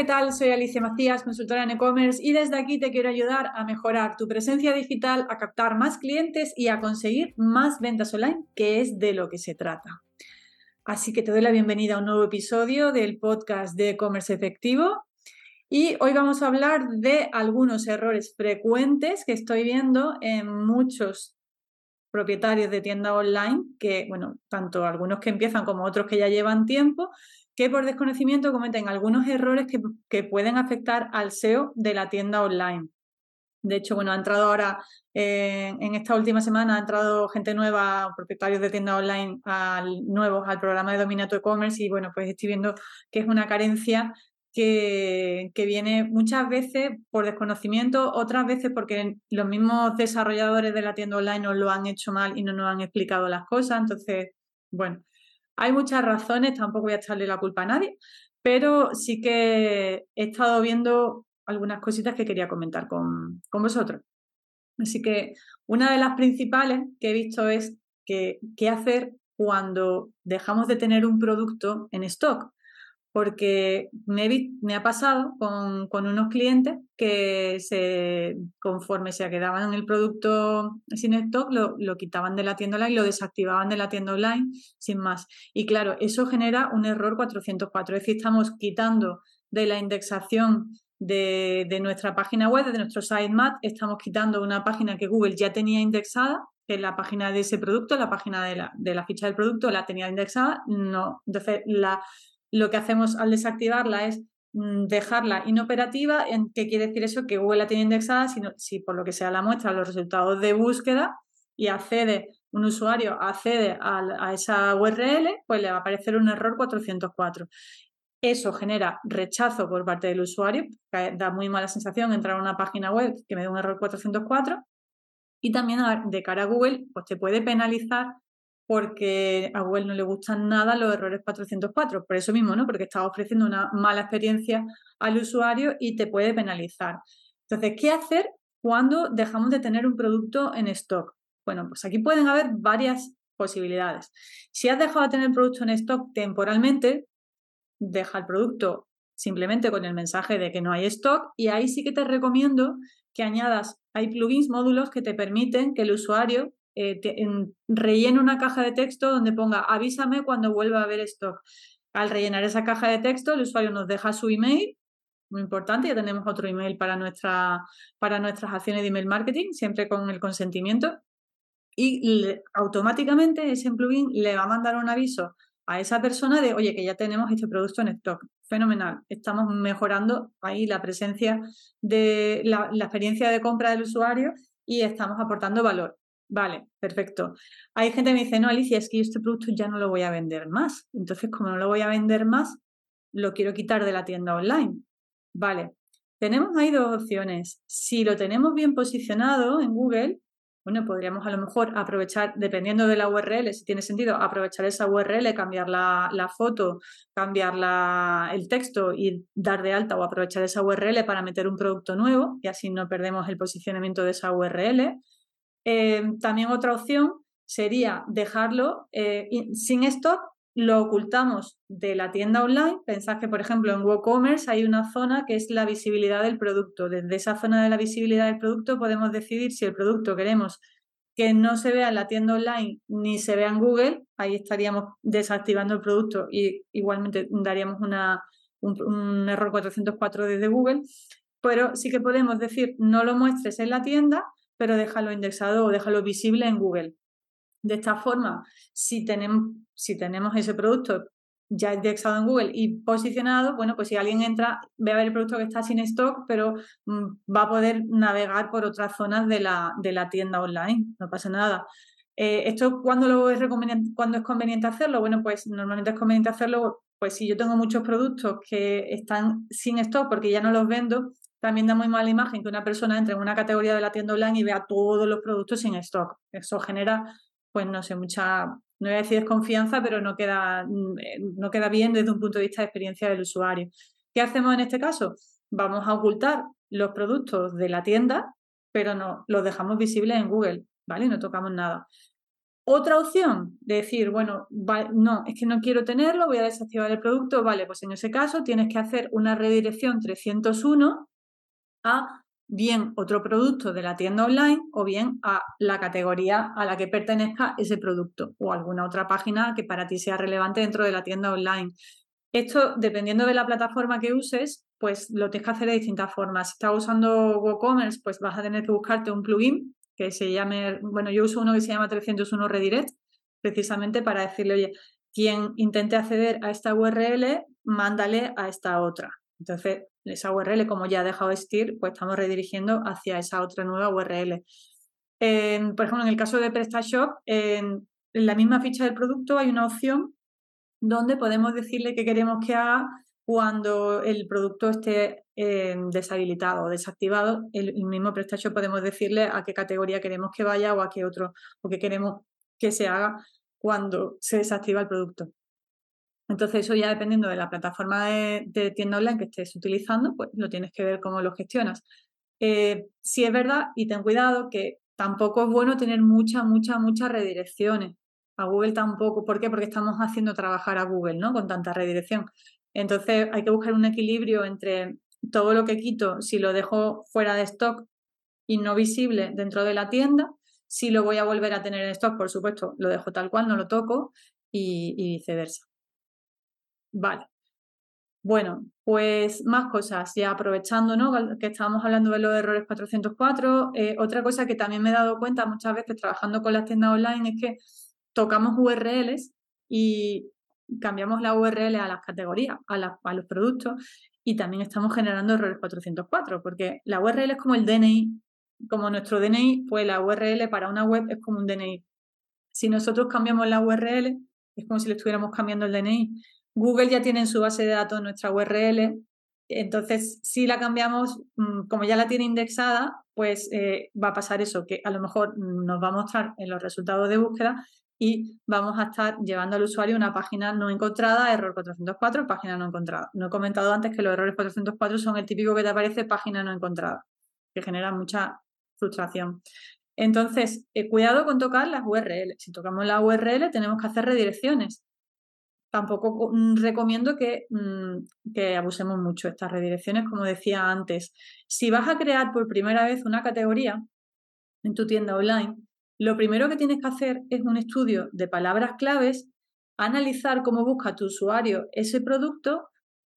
¿qué tal? Soy Alicia Macías, consultora en e-commerce y desde aquí te quiero ayudar a mejorar tu presencia digital, a captar más clientes y a conseguir más ventas online, que es de lo que se trata. Así que te doy la bienvenida a un nuevo episodio del podcast de e-commerce efectivo y hoy vamos a hablar de algunos errores frecuentes que estoy viendo en muchos propietarios de tienda online, que, bueno, tanto algunos que empiezan como otros que ya llevan tiempo, que por desconocimiento cometen algunos errores que, pueden afectar al SEO de la tienda online. De hecho, bueno, ha entrado ahora, eh, en esta última semana, ha entrado gente nueva, propietarios de tienda online nuevos al programa de Dominato E-Commerce y bueno, pues estoy viendo que es una carencia que, que, viene muchas veces por desconocimiento, otras veces porque los mismos desarrolladores de la tienda online nos lo han hecho mal y no nos han explicado las cosas. Entonces, bueno, hay muchas razones, tampoco voy a echarle la culpa a nadie, pero sí que he estado viendo algunas cositas que quería comentar con, vosotros. Así que una de las principales que he visto es que, qué hacer cuando dejamos de tener un producto en stock porque me, ha pasado con, unos clientes que se, conforme se quedaban en el producto sin stock, lo, lo, quitaban de la tienda online, lo desactivaban de la tienda online, sin más. Y claro, eso genera un error 404, es decir, estamos quitando de la indexación de, de nuestra página web, de nuestro sitemap, estamos quitando una página que Google ya tenía indexada, que la página de ese producto, la página de la, de la ficha del producto la tenía indexada, no, entonces la lo que hacemos al desactivarla es mm, dejarla inoperativa. ¿Qué quiere decir eso? Que Google la tiene indexada, sino, si por lo que sea la muestra los resultados de búsqueda y accede, un usuario accede a, esa URL, pues le va a aparecer un error 404. Eso genera rechazo por parte del usuario, da muy mala sensación entrar a una página web que me dé un error 404. Y también de cara a Google, pues te puede penalizar porque a Google no le gustan nada los errores 404, por eso mismo, ¿no? Porque estás ofreciendo una mala experiencia al usuario y te puede penalizar. Entonces, ¿qué hacer cuando dejamos de tener un producto en stock? Bueno, pues aquí pueden haber varias posibilidades. Si has dejado de tener el producto en stock temporalmente, deja el producto simplemente con el mensaje de que no hay stock y ahí sí que te recomiendo que añadas, hay plugins, módulos que te permiten que el usuario eh, una caja de texto donde ponga avísame cuando vuelva a haber stock. Al rellenar esa caja de texto, el usuario nos deja su email, muy importante, ya tenemos otro email para, nuestra, para nuestras acciones de email marketing, siempre con el consentimiento. Y automáticamente ese plugin le va a mandar un aviso a esa persona de, oye, que ya tenemos este producto en stock. Fenomenal. Estamos mejorando ahí la presencia de la experiencia de compra del usuario y estamos aportando valor. Vale, perfecto. Hay gente que me dice, no, Alicia, es que yo este producto ya no lo voy a vender más. Entonces, como no lo voy a vender más, lo quiero quitar de la tienda online. Vale, tenemos ahí dos opciones. Si lo tenemos bien posicionado en Google, bueno, podríamos a lo mejor aprovechar, dependiendo de la URL, si tiene sentido, aprovechar esa URL, cambiar la, foto, cambiar el texto y dar de alta o aprovechar esa URL para meter un producto nuevo y así no perdemos el posicionamiento de esa URL. Em, también otra opción sería dejarlo eh, sin stock, lo ocultamos de la tienda online. Pensad que, por ejemplo, en WooCommerce hay una zona que es la visibilidad del producto. Desde esa zona de la visibilidad del producto podemos decidir si el producto queremos que no se vea en la tienda online ni se vea en Google. Ahí estaríamos desactivando el producto y igualmente daríamos una, un, un error 404 desde Google. Pero sí que podemos decir no lo muestres en la tienda pero déjalo indexado o déjalo visible en Google. De esta forma, si tenemos, si tenemos ese producto ya indexado en Google y posicionado, bueno, pues si alguien entra, ve a ver el producto que está sin stock, pero mm, va a poder navegar por otras zonas de la, de la tienda online, no pasa nada. Eh, ¿Esto cuándo, lo es cuándo es conveniente hacerlo? Bueno, pues normalmente es conveniente hacerlo, pues si yo tengo muchos productos que están sin stock porque ya no los vendo, también da muy mala imagen que una persona entre en una categoría de la tienda online y vea todos los productos sin stock. Eso genera, pues no sé, mucha, no voy a decir desconfianza, pero no queda, mm, no queda bien desde un punto de vista de experiencia del usuario. ¿Qué hacemos en este caso? Vamos a ocultar los productos de la tienda, pero no los dejamos visibles en Google, ¿vale? No tocamos nada. Otra opción, de decir, bueno, no, es que no quiero tenerlo, voy a desactivar el producto, vale, pues en ese caso tienes que hacer una redirección 301 a bien otro producto de la tienda online o bien a la categoría a la que pertenezca ese producto o alguna otra página que para ti sea relevante dentro de la tienda online. Esto, dependiendo de la plataforma que uses, pues lo tienes que hacer de distintas formas. Si estás usando WooCommerce, pues vas a tener que buscarte un plugin que se llame, bueno, yo uso uno que se llama 301 Redirect, precisamente para decirle, oye, quien intente acceder a esta URL, mándale a esta otra. Entonces, esa URL, como ya ha dejado de existir, pues estamos redirigiendo hacia esa otra nueva URL. por ejemplo, en el caso de PrestaShop, en, la misma ficha del producto hay una opción donde podemos decirle que queremos que haga cuando el producto esté eh, deshabilitado o desactivado. El, el, mismo PrestaShop podemos decirle a qué categoría queremos que vaya o a qué otro, o qué queremos que se haga cuando se desactiva el producto. Entonces, eso ya dependiendo de la plataforma de, tienda online que estés utilizando, pues lo tienes que ver cómo lo gestionas. Eh, si es verdad, y ten cuidado, que tampoco es bueno tener muchas, muchas, muchas redirecciones. A Google tampoco. ¿Por qué? Porque estamos haciendo trabajar a Google, ¿no? Con tanta redirección. Entonces, hay que buscar un equilibrio entre todo lo que quito, si lo dejo fuera de stock y no visible dentro de la tienda, si lo voy a volver a tener en stock, por supuesto, lo dejo tal cual, no lo toco y viceversa. Vale. Bueno, pues más cosas, ya aprovechando ¿no? que estábamos hablando de los errores 404, eh, otra cosa que también me he dado cuenta muchas veces trabajando con las tiendas online es que tocamos URLs y cambiamos la URL a las categorías, a, a los productos y también estamos generando errores 404 porque la URL es como el DNI, como nuestro DNI, pues la URL para una web es como un DNI. Si nosotros cambiamos la URL, es como si le estuviéramos cambiando el DNI. Google ya tiene en su base de datos nuestra URL, entonces si la cambiamos, mm, como ya la tiene indexada, pues eh, va a pasar eso, que a lo mejor nos va a mostrar en los resultados de búsqueda y vamos a estar llevando al usuario una página no encontrada, error 404, página no encontrada. No he comentado antes que los errores 404 son el típico que te aparece página no encontrada, que genera mucha frustración. Entonces, eh, cuidado con tocar las URL. Si tocamos la URL, tenemos que hacer redirecciones tampoco mm, recomiendo mm, que, abusemos mucho estas redirecciones, como decía antes. Si vas a crear por primera vez una categoría en tu tienda online, lo primero que tienes que hacer es un estudio de palabras claves, analizar cómo busca tu usuario ese producto,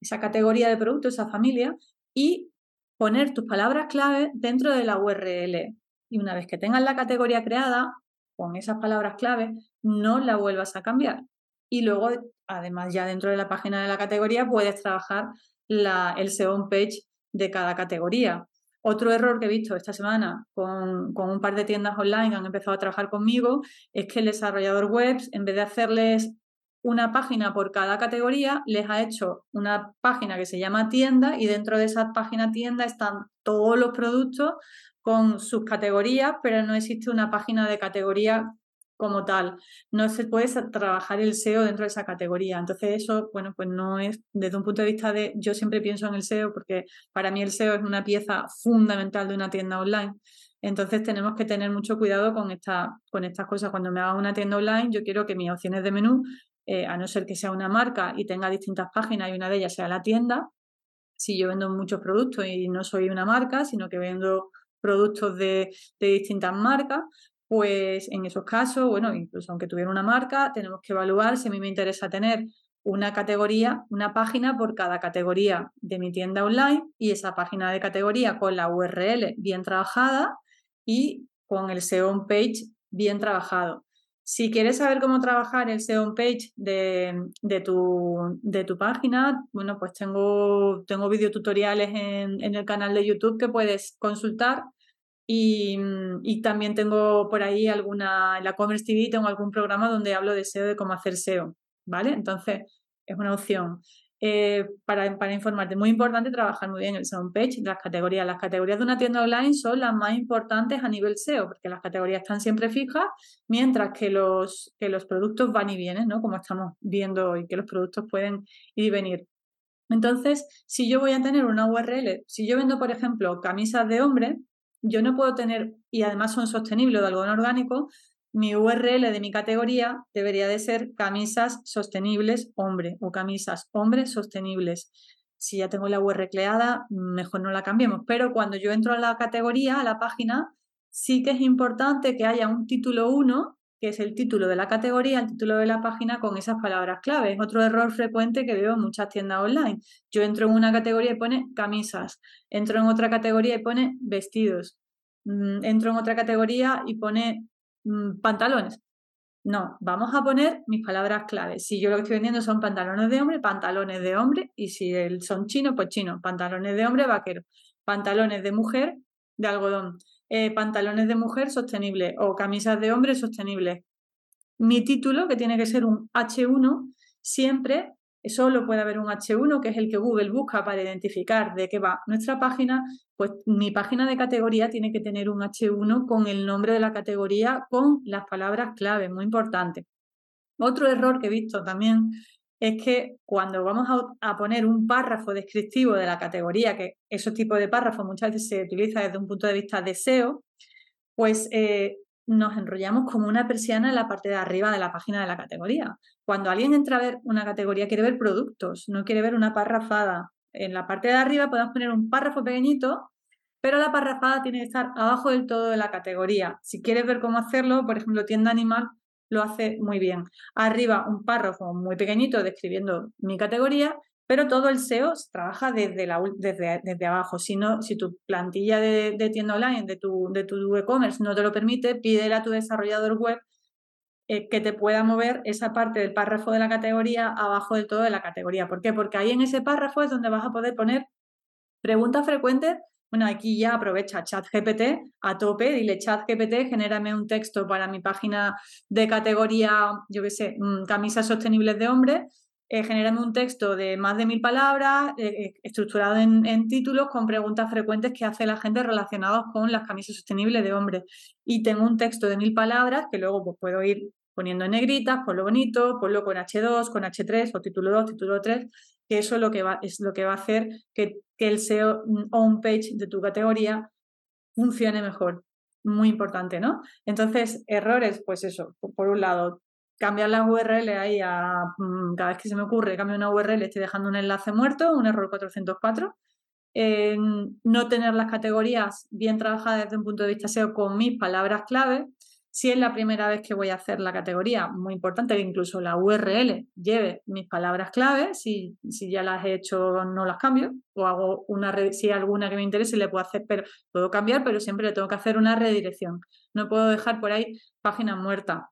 esa categoría de producto, esa familia, y poner tus palabras claves dentro de la URL. Y una vez que tengas la categoría creada, con esas palabras claves, no la vuelvas a cambiar y luego, además, ya dentro de la página de la categoría puedes trabajar la, el SEO page de cada categoría. Otro error que he visto esta semana con, con, un par de tiendas online han empezado a trabajar conmigo es que el desarrollador web, en vez de hacerles una página por cada categoría, les ha hecho una página que se llama tienda y dentro de esa página tienda están todos los productos con sus categorías, pero no existe una página de categoría como tal. No se puede trabajar el SEO dentro de esa categoría. Entonces eso, bueno, pues no es desde un punto de vista de, yo siempre pienso en el SEO porque para mí el SEO es una pieza fundamental de una tienda online. Entonces tenemos que tener mucho cuidado con, esta, con estas cosas. Cuando me haga una tienda online, yo quiero que mis opciones de menú, eh, a no ser que sea una marca y tenga distintas páginas y una de ellas sea la tienda, si yo vendo muchos productos y no soy una marca, sino que vendo productos de, de distintas marcas, pues en esos casos, bueno, incluso aunque tuviera una marca, tenemos que evaluar si a mí me interesa tener una categoría, una página por cada categoría de mi tienda online y esa página de categoría con la URL bien trabajada y con el SEO page bien trabajado. Si quieres saber cómo trabajar el SEO page de, de, tu, de tu página, bueno, pues tengo, tengo videotutoriales en, en el canal de YouTube que puedes consultar Mm, y, también tengo por ahí alguna, en la Commerce TV tengo algún programa donde hablo de SEO, de cómo hacer SEO, ¿vale? Entonces, es una opción. Eh, para, para, informarte, muy importante trabajar muy bien el SEO page, las categorías. Las categorías de una tienda online son las más importantes a nivel SEO, porque las categorías están siempre fijas, mientras que los, que los productos van y vienen, ¿no? Como estamos viendo hoy, que los productos pueden ir y venir. Entonces, si yo voy a tener una URL, si yo vendo, por ejemplo, camisas de hombre, yo no puedo tener, y además son sostenibles de algodón orgánico, mi URL de mi categoría debería de ser camisas sostenibles hombre o camisas hombres sostenibles. Si ya tengo la URL creada, mejor no la cambiemos. Pero cuando yo entro a la categoría, a la página, sí que es importante que haya un título 1 que es el título de la categoría, el título de la página con esas palabras clave. Es otro error frecuente que veo en muchas tiendas online. Yo entro en una categoría y pone camisas, entro en otra categoría y pone vestidos, mm, entro en otra categoría y pone mm, pantalones. No, vamos a poner mis palabras clave. Si yo lo que estoy vendiendo son pantalones de hombre, pantalones de hombre, y si son chinos, pues chinos, pantalones de hombre, vaquero, pantalones de mujer, de algodón. Eh, pantalones de mujer sostenibles o camisas de hombre sostenibles. Mi título, que tiene que ser un H1, siempre solo puede haber un H1, que es el que Google busca para identificar de qué va nuestra página, pues mi página de categoría tiene que tener un H1 con el nombre de la categoría, con las palabras clave, muy importante. Otro error que he visto también es que cuando vamos a, poner un párrafo descriptivo de la categoría, que esos tipos de párrafos muchas veces se utiliza desde un punto de vista de SEO, pues eh, nos enrollamos como una persiana en la parte de arriba de la página de la categoría. Cuando alguien entra a ver una categoría, quiere ver productos, no quiere ver una párrafada. En la parte de arriba podemos poner un párrafo pequeñito, pero la párrafada tiene que estar abajo del todo de la categoría. Si quieres ver cómo hacerlo, por ejemplo, tienda animal, lo hace muy bien. Arriba un párrafo muy pequeñito describiendo mi categoría, pero todo el SEO se trabaja desde, la, desde, desde abajo. Si, no, si tu plantilla de, tienda online, de tu, de tu e-commerce no te lo permite, pídele a tu desarrollador web eh, que te pueda mover esa parte del párrafo de la categoría abajo del todo de la categoría. ¿Por qué? Porque ahí en ese párrafo es donde vas a poder poner preguntas frecuentes bueno, aquí ya aprovecha ChatGPT a tope, dile ChatGPT, genérame un texto para mi página de categoría, yo qué sé, mm, camisas sostenibles de hombre, eh, genérame un texto de más de mil palabras, eh, eh, estructurado en, títulos con preguntas frecuentes que hace la gente relacionadas con las camisas sostenibles de hombre. Y tengo un texto de mil palabras que luego pues, puedo ir poniendo en negritas, por lo bonito, ponlo con H2, con H3 o título 2, título 3, que eso lo que va, es lo que va a hacer que el SEO on page de tu categoría funcione mejor. Muy importante, ¿no? Entonces, errores, pues eso, por un lado, cambiar la URL ahí a mm, cada vez que se me ocurre, cambio una URL, estoy dejando un enlace muerto, un error 404. no tener las categorías bien trabajadas desde un punto de vista SEO con mis palabras clave. Si es la primera vez que voy a hacer la categoría, muy importante que incluso la URL lleve mis palabras clave. Si, si ya las he hecho, no las cambio. O hago una, si hay alguna que me interese, le puedo hacer, pero puedo cambiar, pero siempre le tengo que hacer una redirección. No puedo dejar por ahí página muerta.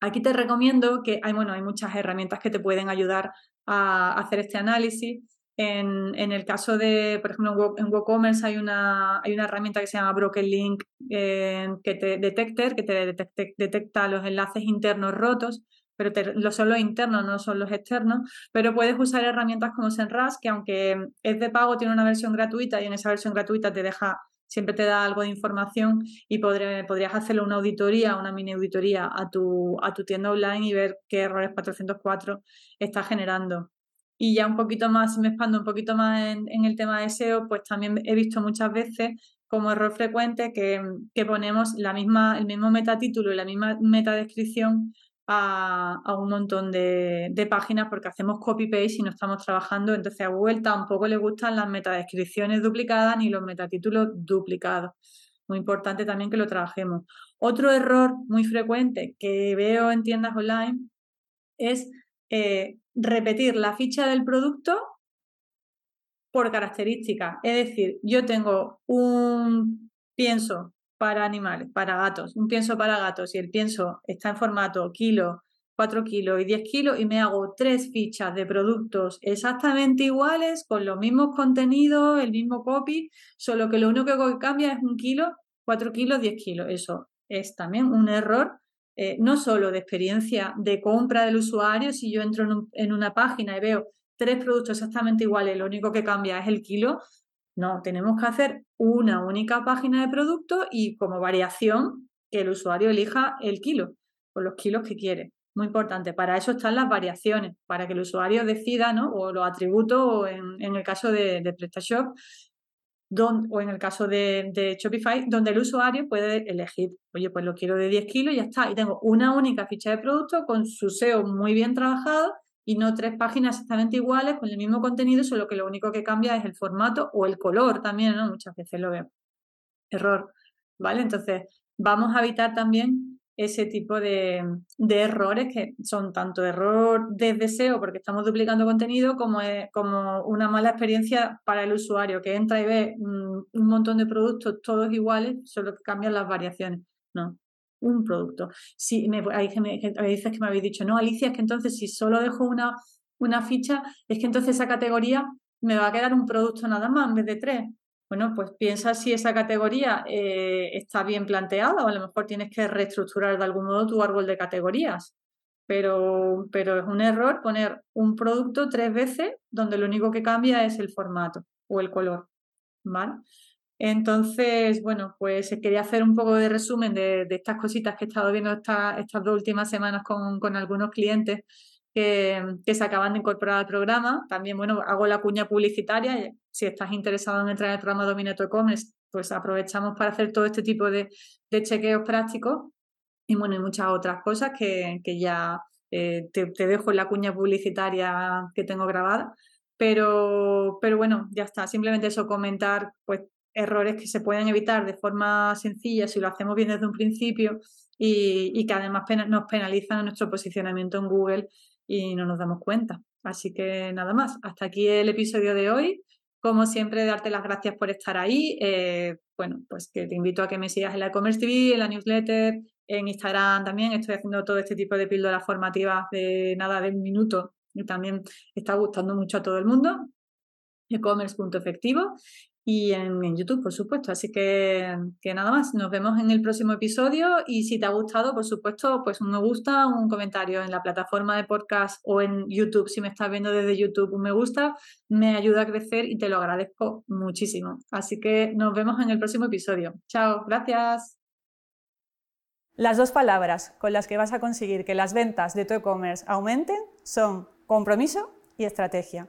Aquí te recomiendo que hay, bueno, hay muchas herramientas que te pueden ayudar a hacer este análisis. En, el caso de, por ejemplo, en WooCommerce hay una, hay una herramienta que se llama Broken Link eh, que te Detector, que te detecta los enlaces internos rotos, pero los son los internos, no son los externos. Pero puedes usar herramientas como SEMrush, que aunque es de pago, tiene una versión gratuita y en esa versión gratuita te deja, siempre te da algo de información y podrías hacerle una auditoría, una mini auditoría a tu, a tu tienda online y ver qué errores 404 está generando. Y ya un poquito más, si me expando un poquito más en, el tema de SEO, pues también he visto muchas veces como error frecuente que, ponemos la misma, el mismo metatítulo y la misma metadescripción a, a un montón de, páginas porque hacemos copy-paste y no estamos trabajando. Entonces a Google tampoco le gustan las metadescripciones duplicadas ni los metatítulos duplicados. Muy importante también que lo trabajemos. Otro error muy frecuente que veo en tiendas online es eh, repetir la ficha del producto por características. Es decir, yo tengo un pienso para animales, para gatos, un pienso para gatos y el pienso está en formato kilo, 4 kilos y 10 kilos y me hago tres fichas de productos exactamente iguales, con los mismos contenidos, el mismo copy, solo que lo único que cambia es un kilo, 4 kilos, 10 kilos. Eso es también un error eh, no solo de experiencia de compra del usuario, si yo entro en, una página y veo tres productos exactamente iguales, lo único que cambia es el kilo, no, tenemos que hacer una única página de producto y como variación que el usuario elija el kilo o los kilos que quiere. Muy importante. Para eso están las variaciones, para que el usuario decida, ¿no? O los atributos, o en, el caso de, de PrestaShop, o en el caso de, de, Shopify, donde el usuario puede elegir, oye, pues lo quiero de 10 kilos y ya está. Y tengo una única ficha de producto con su SEO muy bien trabajado y no tres páginas exactamente iguales con el mismo contenido, solo que lo único que cambia es el formato o el color también, ¿no? Muchas veces lo veo. Error, ¿vale? Entonces, vamos a evitar también ese tipo de, errores que son tanto error de deseo porque estamos duplicando contenido como, como una mala experiencia para el usuario que entra y ve un montón de productos todos iguales, solo que cambian las variaciones. No, un producto. Si me, hay, que me habéis dicho, no, Alicia, es que entonces si solo dejo una, una ficha, es que entonces esa categoría me va a quedar un producto nada más en vez de tres. Bueno, pues piensa si esa categoría eh, está bien planteada o a lo mejor tienes que reestructurar de algún modo tu árbol de categorías. Pero, pero es un error poner un producto tres veces donde lo único que cambia es el formato o el color. ¿Vale? Entonces, bueno, pues quería hacer un poco de resumen de, estas cositas que he estado viendo estas dos últimas semanas con algunos clientes que, se acaban de incorporar al programa. También, bueno, hago la cuña publicitaria. Si estás interesado en entrar en el programa Domina tu e-commerce, pues aprovechamos para hacer todo este tipo de, chequeos prácticos. Y bueno, y muchas otras cosas que, ya eh, te, dejo en la cuña publicitaria que tengo grabada. Pero, pero bueno, ya está. Simplemente eso, comentar pues errores que se pueden evitar de forma sencilla si lo hacemos bien desde un principio y, y que además nos penalizan en nuestro posicionamiento en Google y no nos damos cuenta. Así que nada más, hasta aquí el episodio de hoy. Como siempre, darte las gracias por estar ahí. Eh, bueno, pues que te invito a que me sigas en la e-commerce TV, en la newsletter, en Instagram también. Estoy haciendo todo este tipo de píldoras formativas de nada de un minuto y también está gustando mucho a todo el mundo. e-commerce.efectivo y en, YouTube, por supuesto. Así que, que, nada más, nos vemos en el próximo episodio y si te ha gustado, por supuesto, pues un me gusta, un comentario en la plataforma de podcast o en YouTube, si me estás viendo desde YouTube, un me gusta, me ayuda a crecer y te lo agradezco muchísimo. Así que nos vemos en el próximo episodio. Chao, gracias. Las dos palabras con las que vas a conseguir que las ventas de tu e-commerce aumenten son compromiso y estrategia.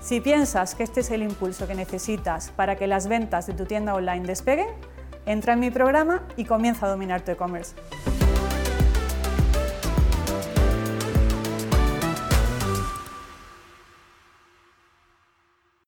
Si piensas que este es el impulso que necesitas para que las ventas de tu tienda online despeguen, entra en mi programa y comienza a dominar tu e-commerce.